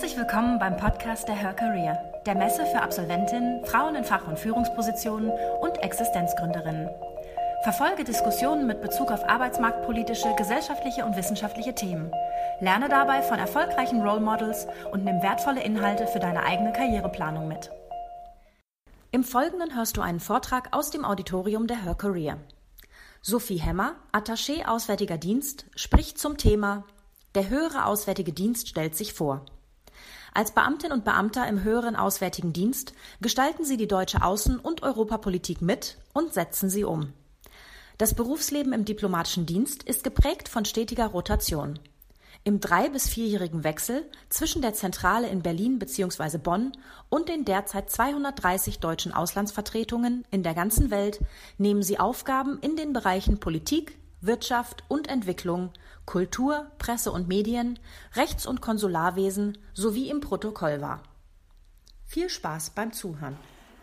Herzlich willkommen beim Podcast der Her Career, der Messe für Absolventinnen, Frauen in Fach- und Führungspositionen und Existenzgründerinnen. Verfolge Diskussionen mit Bezug auf arbeitsmarktpolitische, gesellschaftliche und wissenschaftliche Themen. Lerne dabei von erfolgreichen Role Models und nimm wertvolle Inhalte für deine eigene Karriereplanung mit. Im Folgenden hörst du einen Vortrag aus dem Auditorium der Her Career. Sophie Hemmer, Attaché Auswärtiger Dienst, spricht zum Thema Der höhere Auswärtige Dienst stellt sich vor. Als Beamtin und Beamter im höheren Auswärtigen Dienst gestalten Sie die deutsche Außen- und Europapolitik mit und setzen sie um. Das Berufsleben im diplomatischen Dienst ist geprägt von stetiger Rotation. Im drei- bis vierjährigen Wechsel zwischen der Zentrale in Berlin bzw. Bonn und den derzeit 230 deutschen Auslandsvertretungen in der ganzen Welt nehmen sie Aufgaben in den Bereichen Politik, Wirtschaft und Entwicklung, Kultur, Presse und Medien, Rechts- und Konsularwesen sowie im Protokoll wahr. Viel Spaß beim Zuhören.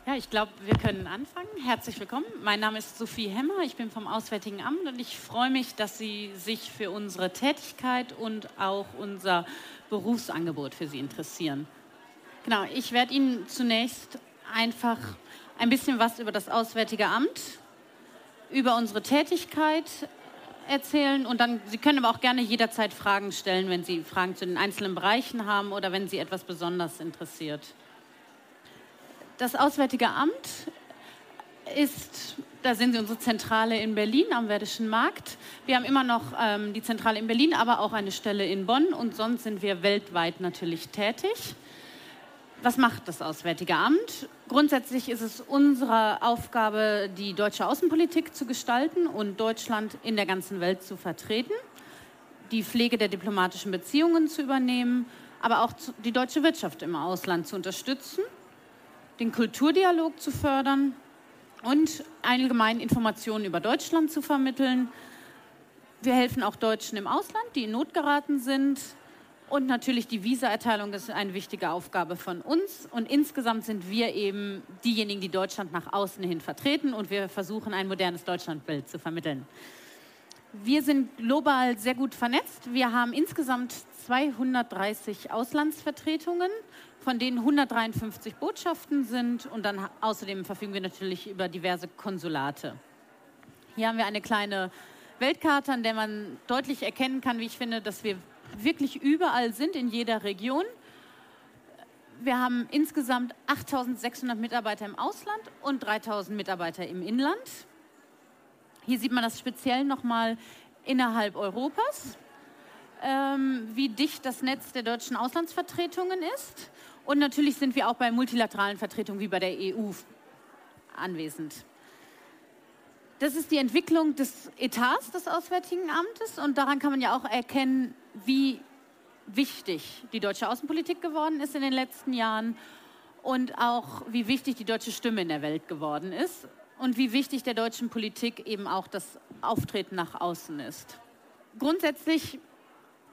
Ja, ich glaube, wir können anfangen. Herzlich willkommen. Mein Name ist Sophie Hemmer. Ich bin vom Auswärtigen Amt und ich freue mich, dass Sie sich für unsere Tätigkeit und auch unser Berufsangebot für Sie interessieren. Genau, ich werde Ihnen zunächst einfach ein bisschen was über das Auswärtige Amt, über unsere Tätigkeit erzählen und dann, Sie können aber auch gerne jederzeit Fragen stellen, wenn Sie Fragen zu den einzelnen Bereichen haben oder wenn Sie etwas besonders interessiert. Das Auswärtige Amt ist, da sind Sie unsere Zentrale in Berlin am Werdischen Markt. Wir haben immer noch ähm, die Zentrale in Berlin, aber auch eine Stelle in Bonn und sonst sind wir weltweit natürlich tätig. Was macht das Auswärtige Amt? Grundsätzlich ist es unsere Aufgabe, die deutsche Außenpolitik zu gestalten und Deutschland in der ganzen Welt zu vertreten, die Pflege der diplomatischen Beziehungen zu übernehmen, aber auch die deutsche Wirtschaft im Ausland zu unterstützen den Kulturdialog zu fördern und allgemein Informationen über Deutschland zu vermitteln. Wir helfen auch Deutschen im Ausland, die in Not geraten sind. Und natürlich die Visaerteilung ist eine wichtige Aufgabe von uns. Und insgesamt sind wir eben diejenigen, die Deutschland nach außen hin vertreten. Und wir versuchen, ein modernes Deutschlandbild zu vermitteln. Wir sind global sehr gut vernetzt. Wir haben insgesamt 230 Auslandsvertretungen von denen 153 Botschaften sind und dann außerdem verfügen wir natürlich über diverse Konsulate. Hier haben wir eine kleine Weltkarte, an der man deutlich erkennen kann, wie ich finde, dass wir wirklich überall sind in jeder Region. Wir haben insgesamt 8600 Mitarbeiter im Ausland und 3000 Mitarbeiter im Inland. Hier sieht man das speziell nochmal innerhalb Europas, ähm, wie dicht das Netz der deutschen Auslandsvertretungen ist. Und natürlich sind wir auch bei multilateralen Vertretungen wie bei der EU anwesend. Das ist die Entwicklung des Etats des Auswärtigen Amtes und daran kann man ja auch erkennen, wie wichtig die deutsche Außenpolitik geworden ist in den letzten Jahren und auch wie wichtig die deutsche Stimme in der Welt geworden ist und wie wichtig der deutschen Politik eben auch das Auftreten nach außen ist. Grundsätzlich,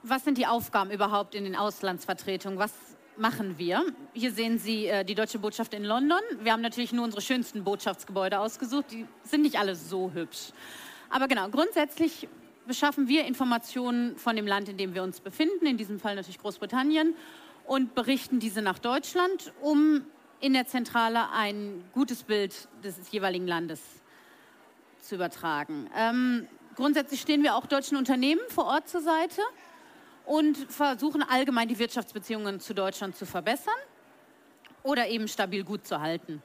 was sind die Aufgaben überhaupt in den Auslandsvertretungen? Was machen wir. Hier sehen Sie äh, die deutsche Botschaft in London. Wir haben natürlich nur unsere schönsten Botschaftsgebäude ausgesucht. Die sind nicht alle so hübsch. Aber genau, grundsätzlich beschaffen wir Informationen von dem Land, in dem wir uns befinden, in diesem Fall natürlich Großbritannien, und berichten diese nach Deutschland, um in der Zentrale ein gutes Bild des jeweiligen Landes zu übertragen. Ähm, grundsätzlich stehen wir auch deutschen Unternehmen vor Ort zur Seite und versuchen allgemein die Wirtschaftsbeziehungen zu Deutschland zu verbessern oder eben stabil gut zu halten.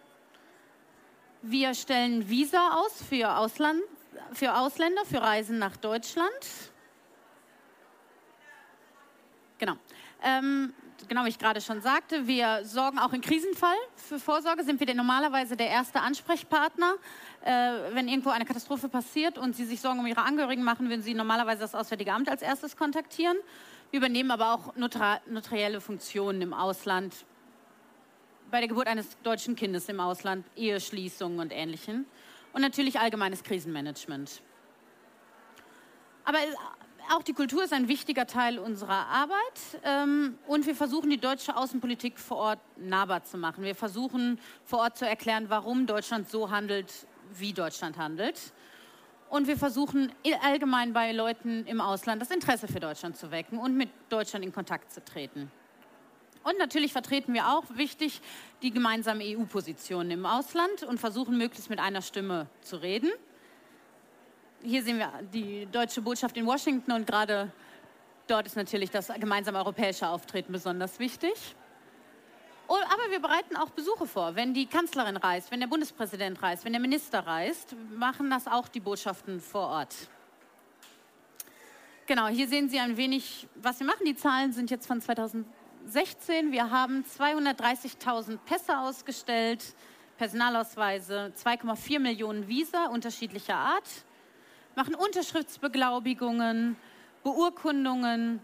Wir stellen Visa aus für, Ausland, für Ausländer, für Reisen nach Deutschland. Genau. Ähm, genau wie ich gerade schon sagte, wir sorgen auch im Krisenfall für Vorsorge, sind wir normalerweise der erste Ansprechpartner. Äh, wenn irgendwo eine Katastrophe passiert und Sie sich Sorgen um Ihre Angehörigen machen, würden Sie normalerweise das Auswärtige Amt als erstes kontaktieren. Übernehmen aber auch notarielle Funktionen im Ausland, bei der Geburt eines deutschen Kindes im Ausland, Eheschließungen und Ähnlichem. Und natürlich allgemeines Krisenmanagement. Aber auch die Kultur ist ein wichtiger Teil unserer Arbeit ähm, und wir versuchen die deutsche Außenpolitik vor Ort nahbar zu machen. Wir versuchen vor Ort zu erklären, warum Deutschland so handelt, wie Deutschland handelt. Und wir versuchen allgemein bei Leuten im Ausland das Interesse für Deutschland zu wecken und mit Deutschland in Kontakt zu treten. Und natürlich vertreten wir auch, wichtig, die gemeinsame EU-Position im Ausland und versuchen möglichst mit einer Stimme zu reden. Hier sehen wir die deutsche Botschaft in Washington und gerade dort ist natürlich das gemeinsame europäische Auftreten besonders wichtig. Oh, aber wir bereiten auch Besuche vor. Wenn die Kanzlerin reist, wenn der Bundespräsident reist, wenn der Minister reist, machen das auch die Botschaften vor Ort. Genau, hier sehen Sie ein wenig, was wir machen. Die Zahlen sind jetzt von 2016. Wir haben 230.000 Pässe ausgestellt, Personalausweise, 2,4 Millionen Visa unterschiedlicher Art, machen Unterschriftsbeglaubigungen, Beurkundungen,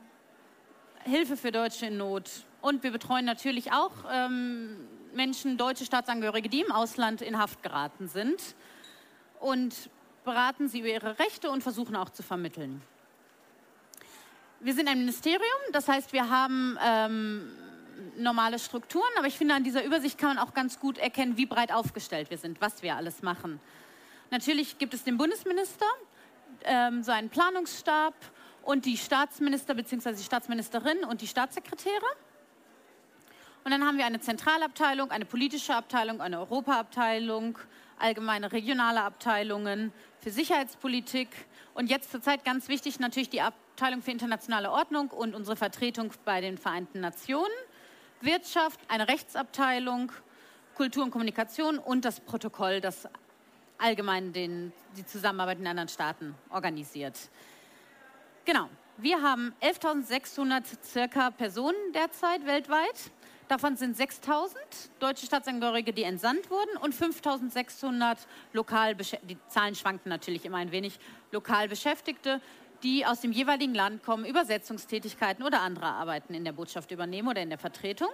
Hilfe für Deutsche in Not, und wir betreuen natürlich auch ähm, Menschen, deutsche Staatsangehörige, die im Ausland in Haft geraten sind und beraten sie über ihre Rechte und versuchen auch zu vermitteln. Wir sind ein Ministerium, das heißt, wir haben ähm, normale Strukturen, aber ich finde, an dieser Übersicht kann man auch ganz gut erkennen, wie breit aufgestellt wir sind, was wir alles machen. Natürlich gibt es den Bundesminister, ähm, so einen Planungsstab und die Staatsminister bzw. die Staatsministerin und die Staatssekretäre. Und dann haben wir eine Zentralabteilung, eine politische Abteilung, eine Europaabteilung, allgemeine regionale Abteilungen für Sicherheitspolitik und jetzt zurzeit ganz wichtig natürlich die Abteilung für internationale Ordnung und unsere Vertretung bei den Vereinten Nationen, Wirtschaft, eine Rechtsabteilung, Kultur und Kommunikation und das Protokoll, das allgemein den, die Zusammenarbeit in anderen Staaten organisiert. Genau. Wir haben 11.600 circa Personen derzeit weltweit. Davon sind 6000 deutsche Staatsangehörige, die entsandt wurden und 5600 lokal, die Zahlen schwanken natürlich immer ein wenig, lokal Beschäftigte, die aus dem jeweiligen Land kommen, Übersetzungstätigkeiten oder andere Arbeiten in der Botschaft übernehmen oder in der Vertretung.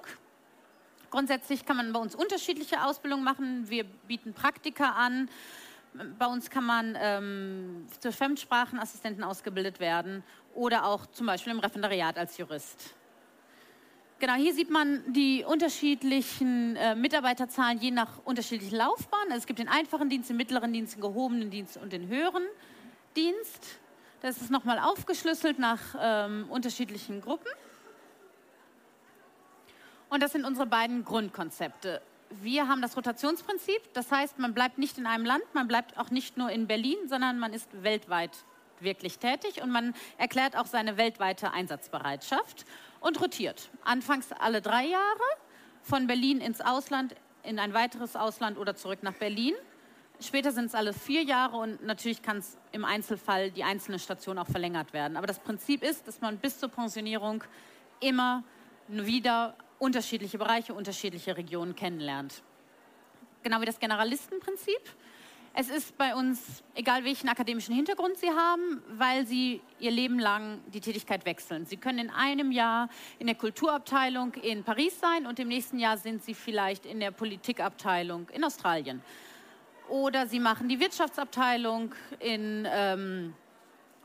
Grundsätzlich kann man bei uns unterschiedliche Ausbildungen machen. Wir bieten Praktika an. Bei uns kann man ähm, zur Fremdsprachenassistenten ausgebildet werden oder auch zum Beispiel im Referendariat als Jurist. Genau, hier sieht man die unterschiedlichen äh, Mitarbeiterzahlen je nach unterschiedlichen Laufbahnen. Also es gibt den einfachen Dienst, den mittleren Dienst, den gehobenen Dienst und den höheren Dienst. Das ist nochmal aufgeschlüsselt nach ähm, unterschiedlichen Gruppen. Und das sind unsere beiden Grundkonzepte. Wir haben das Rotationsprinzip, das heißt, man bleibt nicht in einem Land, man bleibt auch nicht nur in Berlin, sondern man ist weltweit wirklich tätig und man erklärt auch seine weltweite Einsatzbereitschaft und rotiert. Anfangs alle drei Jahre, von Berlin ins Ausland, in ein weiteres Ausland oder zurück nach Berlin. Später sind es alle vier Jahre und natürlich kann es im Einzelfall die einzelne Station auch verlängert werden. Aber das Prinzip ist, dass man bis zur Pensionierung immer wieder unterschiedliche Bereiche, unterschiedliche Regionen kennenlernt. Genau wie das Generalistenprinzip. Es ist bei uns egal, welchen akademischen Hintergrund Sie haben, weil Sie Ihr Leben lang die Tätigkeit wechseln. Sie können in einem Jahr in der Kulturabteilung in Paris sein und im nächsten Jahr sind Sie vielleicht in der Politikabteilung in Australien. Oder Sie machen die Wirtschaftsabteilung in, ähm,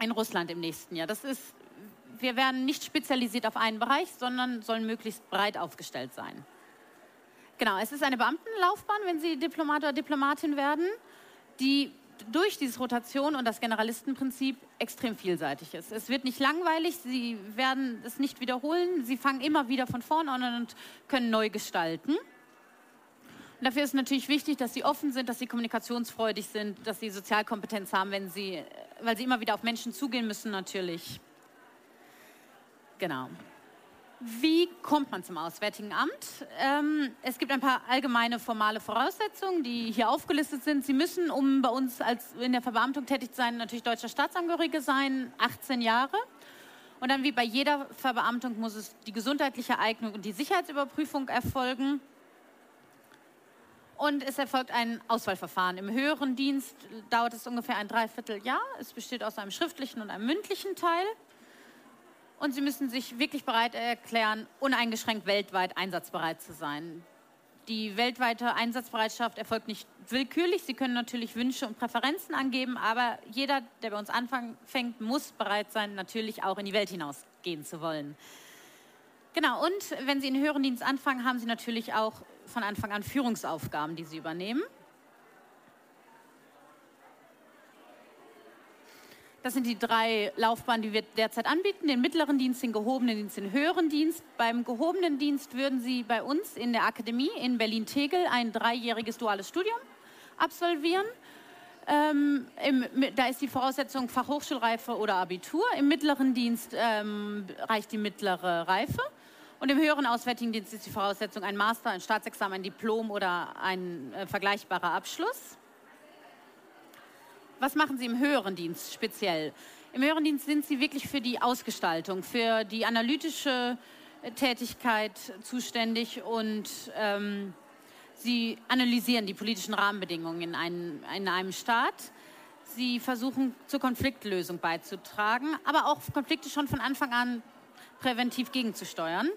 in Russland im nächsten Jahr. Das ist, wir werden nicht spezialisiert auf einen Bereich, sondern sollen möglichst breit aufgestellt sein. Genau, es ist eine Beamtenlaufbahn, wenn Sie Diplomat oder Diplomatin werden die durch diese Rotation und das Generalistenprinzip extrem vielseitig ist. Es wird nicht langweilig, Sie werden es nicht wiederholen, Sie fangen immer wieder von vorne an und können neu gestalten. Und dafür ist natürlich wichtig, dass Sie offen sind, dass Sie kommunikationsfreudig sind, dass Sie Sozialkompetenz haben, wenn Sie, weil Sie immer wieder auf Menschen zugehen müssen natürlich. Genau. Wie kommt man zum Auswärtigen Amt? Ähm, es gibt ein paar allgemeine formale Voraussetzungen, die hier aufgelistet sind. Sie müssen, um bei uns als in der Verbeamtung tätig zu sein, natürlich deutscher Staatsangehörige sein, 18 Jahre. Und dann wie bei jeder Verbeamtung muss es die gesundheitliche Eignung und die Sicherheitsüberprüfung erfolgen. Und es erfolgt ein Auswahlverfahren. Im höheren Dienst dauert es ungefähr ein Dreivierteljahr. Es besteht aus einem schriftlichen und einem mündlichen Teil und sie müssen sich wirklich bereit erklären, uneingeschränkt weltweit einsatzbereit zu sein. Die weltweite Einsatzbereitschaft erfolgt nicht willkürlich. Sie können natürlich Wünsche und Präferenzen angeben, aber jeder, der bei uns anfängt, muss bereit sein, natürlich auch in die Welt hinausgehen zu wollen. Genau, und wenn Sie in höheren Dienst anfangen, haben Sie natürlich auch von Anfang an Führungsaufgaben, die Sie übernehmen. Das sind die drei Laufbahnen, die wir derzeit anbieten. Den mittleren Dienst, den gehobenen Dienst, den höheren Dienst. Beim gehobenen Dienst würden Sie bei uns in der Akademie in Berlin-Tegel ein dreijähriges duales Studium absolvieren. Ähm, im, da ist die Voraussetzung Fachhochschulreife oder Abitur. Im mittleren Dienst ähm, reicht die mittlere Reife. Und im höheren Auswärtigen Dienst ist die Voraussetzung ein Master, ein Staatsexamen, ein Diplom oder ein äh, vergleichbarer Abschluss. Was machen Sie im höheren Dienst speziell? Im höheren Dienst sind Sie wirklich für die Ausgestaltung, für die analytische äh, Tätigkeit zuständig und ähm, Sie analysieren die politischen Rahmenbedingungen in einem, in einem Staat. Sie versuchen zur Konfliktlösung beizutragen, aber auch Konflikte schon von Anfang an präventiv gegenzusteuern.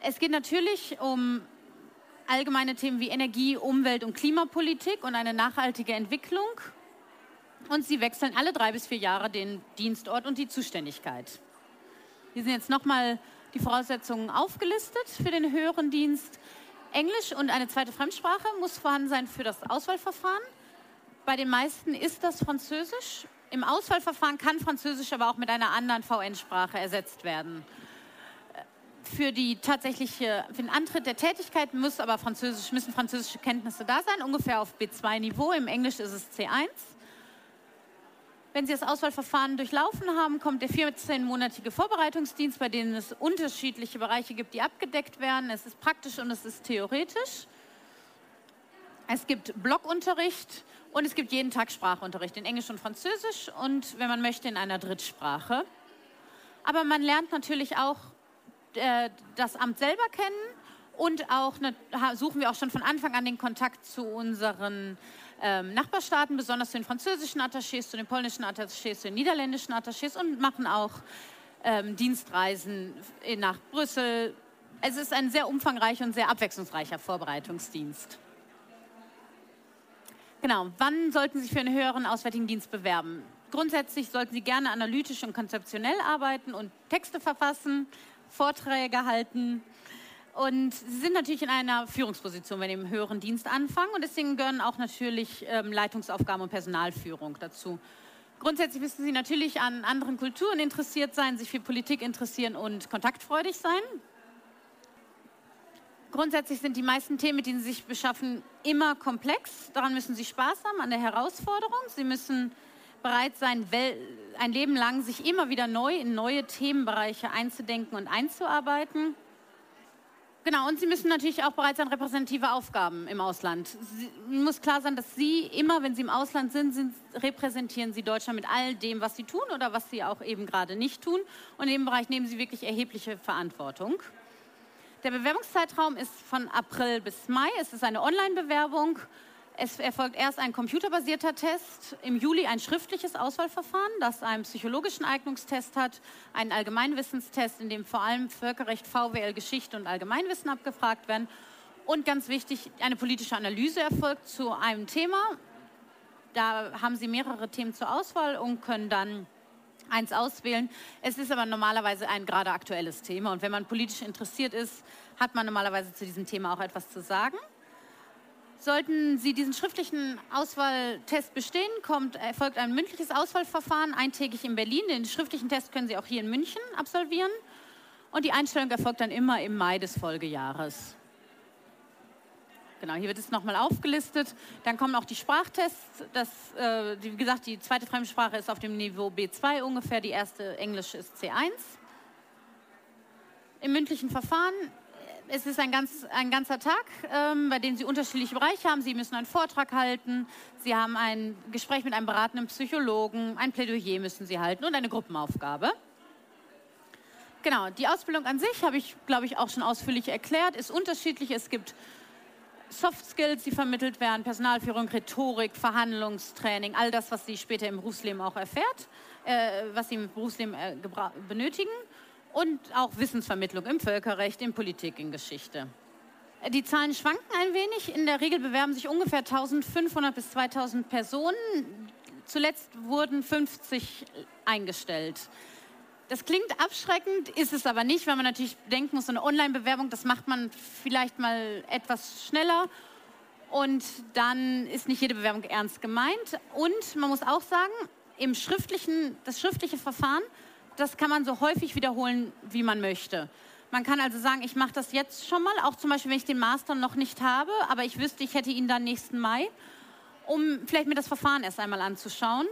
Es geht natürlich um allgemeine Themen wie Energie, Umwelt und Klimapolitik und eine nachhaltige Entwicklung und sie wechseln alle drei bis vier Jahre den Dienstort und die Zuständigkeit. Hier sind jetzt nochmal die Voraussetzungen aufgelistet für den höheren Dienst. Englisch und eine zweite Fremdsprache muss vorhanden sein für das Auswahlverfahren. Bei den meisten ist das Französisch. Im Auswahlverfahren kann Französisch aber auch mit einer anderen VN-Sprache ersetzt werden. Für, die tatsächliche, für den Antritt der Tätigkeit muss aber Französisch, müssen französische Kenntnisse da sein, ungefähr auf B2-Niveau. Im Englisch ist es C1. Wenn Sie das Auswahlverfahren durchlaufen haben, kommt der 14-monatige Vorbereitungsdienst, bei dem es unterschiedliche Bereiche gibt, die abgedeckt werden. Es ist praktisch und es ist theoretisch. Es gibt Blockunterricht und es gibt jeden Tag Sprachunterricht in Englisch und Französisch und, wenn man möchte, in einer Drittsprache. Aber man lernt natürlich auch äh, das Amt selber kennen und auch ne, suchen wir auch schon von Anfang an den Kontakt zu unseren ähm, Nachbarstaaten, besonders zu den französischen Attachés, zu den polnischen Attachés, zu den niederländischen Attachés und machen auch ähm, Dienstreisen nach Brüssel. Es ist ein sehr umfangreicher und sehr abwechslungsreicher Vorbereitungsdienst. Genau, wann sollten Sie sich für einen höheren Auswärtigen Dienst bewerben? Grundsätzlich sollten Sie gerne analytisch und konzeptionell arbeiten und Texte verfassen, Vorträge halten, und sie sind natürlich in einer Führungsposition, wenn sie im höheren Dienst anfangen. Und deswegen gehören auch natürlich ähm, Leitungsaufgaben und Personalführung dazu. Grundsätzlich müssen sie natürlich an anderen Kulturen interessiert sein, sich für Politik interessieren und kontaktfreudig sein. Grundsätzlich sind die meisten Themen, mit denen sie sich beschaffen, immer komplex. Daran müssen sie Spaß haben, an der Herausforderung. Sie müssen bereit sein, ein Leben lang sich immer wieder neu in neue Themenbereiche einzudenken und einzuarbeiten. Genau, und Sie müssen natürlich auch bereit sein, repräsentative Aufgaben im Ausland. Sie, muss klar sein, dass Sie immer, wenn Sie im Ausland sind, sind, repräsentieren Sie Deutschland mit all dem, was Sie tun oder was Sie auch eben gerade nicht tun. Und in dem Bereich nehmen Sie wirklich erhebliche Verantwortung. Der Bewerbungszeitraum ist von April bis Mai. Es ist eine Online-Bewerbung es erfolgt erst ein computerbasierter Test, im Juli ein schriftliches Auswahlverfahren, das einen psychologischen Eignungstest hat, einen Allgemeinwissenstest, in dem vor allem Völkerrecht, VWL, Geschichte und Allgemeinwissen abgefragt werden. Und ganz wichtig, eine politische Analyse erfolgt zu einem Thema. Da haben Sie mehrere Themen zur Auswahl und können dann eins auswählen. Es ist aber normalerweise ein gerade aktuelles Thema. Und wenn man politisch interessiert ist, hat man normalerweise zu diesem Thema auch etwas zu sagen. Sollten Sie diesen schriftlichen Auswahltest bestehen, kommt, erfolgt ein mündliches Auswahlverfahren eintägig in Berlin. Den schriftlichen Test können Sie auch hier in München absolvieren. Und die Einstellung erfolgt dann immer im Mai des Folgejahres. Genau, hier wird es nochmal aufgelistet. Dann kommen auch die Sprachtests. Das, äh, wie gesagt, die zweite Fremdsprache ist auf dem Niveau B2 ungefähr, die erste Englische ist C1. Im mündlichen Verfahren es ist ein, ganz, ein ganzer Tag, ähm, bei dem Sie unterschiedliche Bereiche haben. Sie müssen einen Vortrag halten, Sie haben ein Gespräch mit einem beratenden Psychologen, ein Plädoyer müssen Sie halten und eine Gruppenaufgabe. Genau, die Ausbildung an sich habe ich, glaube ich, auch schon ausführlich erklärt, ist unterschiedlich. Es gibt Soft Skills, die vermittelt werden, Personalführung, Rhetorik, Verhandlungstraining, all das, was Sie später im Berufsleben auch erfährt, äh, was Sie im Berufsleben äh, benötigen und auch Wissensvermittlung im Völkerrecht, in Politik, in Geschichte. Die Zahlen schwanken ein wenig. In der Regel bewerben sich ungefähr 1500 bis 2000 Personen. Zuletzt wurden 50 eingestellt. Das klingt abschreckend, ist es aber nicht, weil man natürlich denken muss, eine Online-Bewerbung, das macht man vielleicht mal etwas schneller und dann ist nicht jede Bewerbung ernst gemeint. Und man muss auch sagen, im schriftlichen, das schriftliche Verfahren, das kann man so häufig wiederholen, wie man möchte. Man kann also sagen, ich mache das jetzt schon mal, auch zum Beispiel, wenn ich den Master noch nicht habe, aber ich wüsste, ich hätte ihn dann nächsten Mai, um vielleicht mir das Verfahren erst einmal anzuschauen.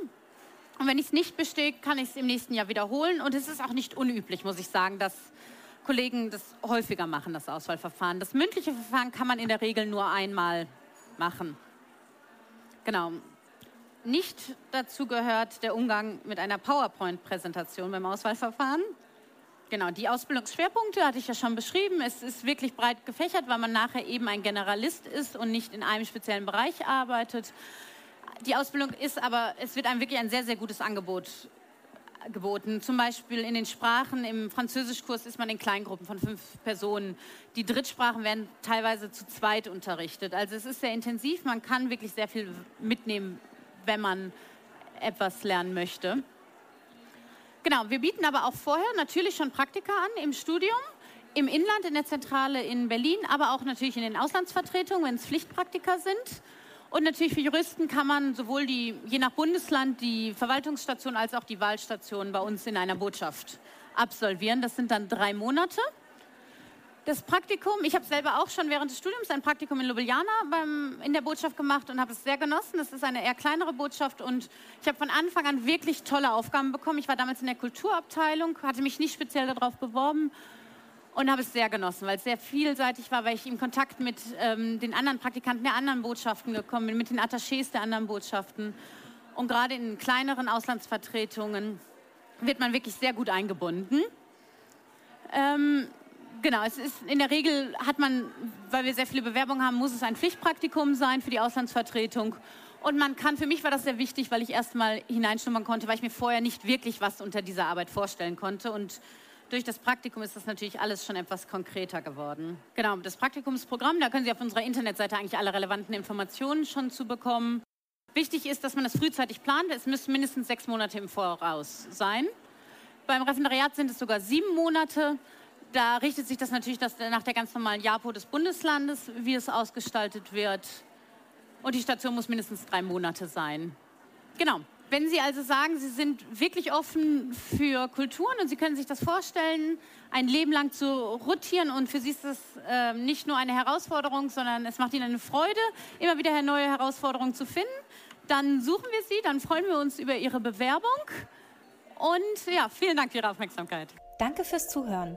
Und wenn ich es nicht bestehe, kann ich es im nächsten Jahr wiederholen. Und es ist auch nicht unüblich, muss ich sagen, dass Kollegen das häufiger machen, das Auswahlverfahren. Das mündliche Verfahren kann man in der Regel nur einmal machen. Genau. Nicht dazu gehört der Umgang mit einer PowerPoint-Präsentation beim Auswahlverfahren. Genau, die Ausbildungsschwerpunkte hatte ich ja schon beschrieben. Es ist wirklich breit gefächert, weil man nachher eben ein Generalist ist und nicht in einem speziellen Bereich arbeitet. Die Ausbildung ist aber, es wird einem wirklich ein sehr, sehr gutes Angebot geboten. Zum Beispiel in den Sprachen, im Französischkurs ist man in Kleingruppen von fünf Personen. Die Drittsprachen werden teilweise zu zweit unterrichtet. Also es ist sehr intensiv, man kann wirklich sehr viel mitnehmen, wenn man etwas lernen möchte. Genau, wir bieten aber auch vorher natürlich schon Praktika an im Studium, im Inland, in der Zentrale in Berlin, aber auch natürlich in den Auslandsvertretungen, wenn es Pflichtpraktika sind. Und natürlich für Juristen kann man sowohl die, je nach Bundesland, die Verwaltungsstation als auch die Wahlstation bei uns in einer Botschaft absolvieren. Das sind dann drei Monate. Das Praktikum, ich habe selber auch schon während des Studiums ein Praktikum in Ljubljana beim, in der Botschaft gemacht und habe es sehr genossen. Das ist eine eher kleinere Botschaft und ich habe von Anfang an wirklich tolle Aufgaben bekommen. Ich war damals in der Kulturabteilung, hatte mich nicht speziell darauf beworben und habe es sehr genossen, weil es sehr vielseitig war, weil ich in Kontakt mit ähm, den anderen Praktikanten der anderen Botschaften gekommen bin, mit den Attachés der anderen Botschaften. Und gerade in kleineren Auslandsvertretungen wird man wirklich sehr gut eingebunden. Ähm, genau, es ist in der Regel hat man, weil wir sehr viele Bewerbungen haben, muss es ein Pflichtpraktikum sein für die Auslandsvertretung. Und man kann, für mich war das sehr wichtig, weil ich erst mal hineinschnummern konnte, weil ich mir vorher nicht wirklich was unter dieser Arbeit vorstellen konnte. Und durch das Praktikum ist das natürlich alles schon etwas konkreter geworden. Genau, das Praktikumsprogramm, da können Sie auf unserer Internetseite eigentlich alle relevanten Informationen schon zu bekommen. Wichtig ist, dass man das frühzeitig plant. Es müssen mindestens sechs Monate im Voraus sein. Beim Referendariat sind es sogar sieben Monate. Da richtet sich das natürlich nach der ganz normalen JAPO des Bundeslandes, wie es ausgestaltet wird. Und die Station muss mindestens drei Monate sein. Genau. Wenn Sie also sagen, Sie sind wirklich offen für Kulturen und Sie können sich das vorstellen, ein Leben lang zu rotieren und für Sie ist das äh, nicht nur eine Herausforderung, sondern es macht Ihnen eine Freude, immer wieder neue Herausforderungen zu finden, dann suchen wir Sie, dann freuen wir uns über Ihre Bewerbung und ja, vielen Dank für Ihre Aufmerksamkeit. Danke fürs Zuhören.